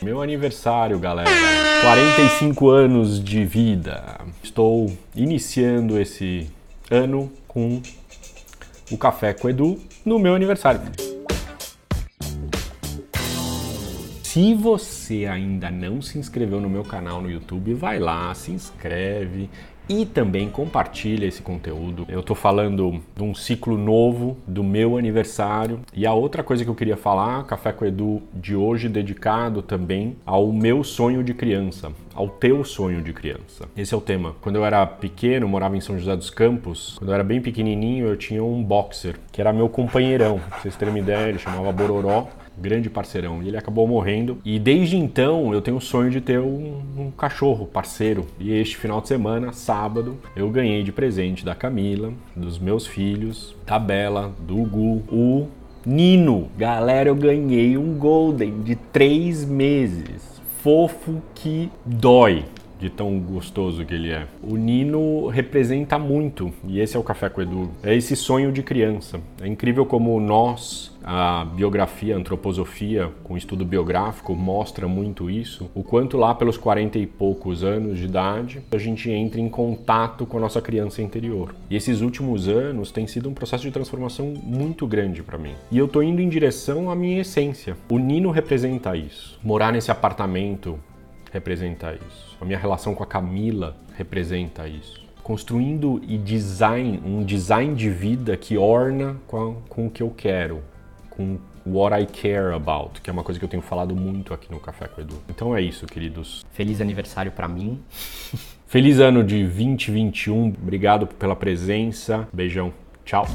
Meu aniversário, galera. 45 anos de vida. Estou iniciando esse ano com o Café com Edu no meu aniversário. Se você ainda não se inscreveu no meu canal no YouTube, vai lá, se inscreve e também compartilha esse conteúdo. Eu tô falando de um ciclo novo do meu aniversário. E a outra coisa que eu queria falar, Café com Edu de hoje, dedicado também ao meu sonho de criança, ao teu sonho de criança. Esse é o tema. Quando eu era pequeno, morava em São José dos Campos, quando eu era bem pequenininho, eu tinha um boxer, que era meu companheirão. Pra vocês terem uma ideia, ele chamava Bororó grande parceirão. E ele acabou morrendo. E desde então eu tenho o sonho de ter um, um, cachorro parceiro. E este final de semana, sábado, eu ganhei de presente da Camila, dos meus filhos, da Bela, do Gu, o Nino. Galera, eu ganhei um Golden de três meses. Fofo que dói de tão gostoso que ele é. O Nino representa muito, e esse é o Café com o Edu. É esse sonho de criança. É incrível como nós, a biografia, a antroposofia, com estudo biográfico, mostra muito isso. O quanto lá pelos 40 e poucos anos de idade, a gente entra em contato com a nossa criança interior. E esses últimos anos tem sido um processo de transformação muito grande para mim. E eu tô indo em direção à minha essência. O Nino representa isso. Morar nesse apartamento representa isso. A minha relação com a Camila representa isso. Construindo e design, um design de vida que orna com, com o que eu quero, com what I care about, que é uma coisa que eu tenho falado muito aqui no Café com o Edu. Então é isso, queridos. Feliz aniversário para mim. Feliz ano de 2021. Obrigado pela presença. Beijão. Tchau.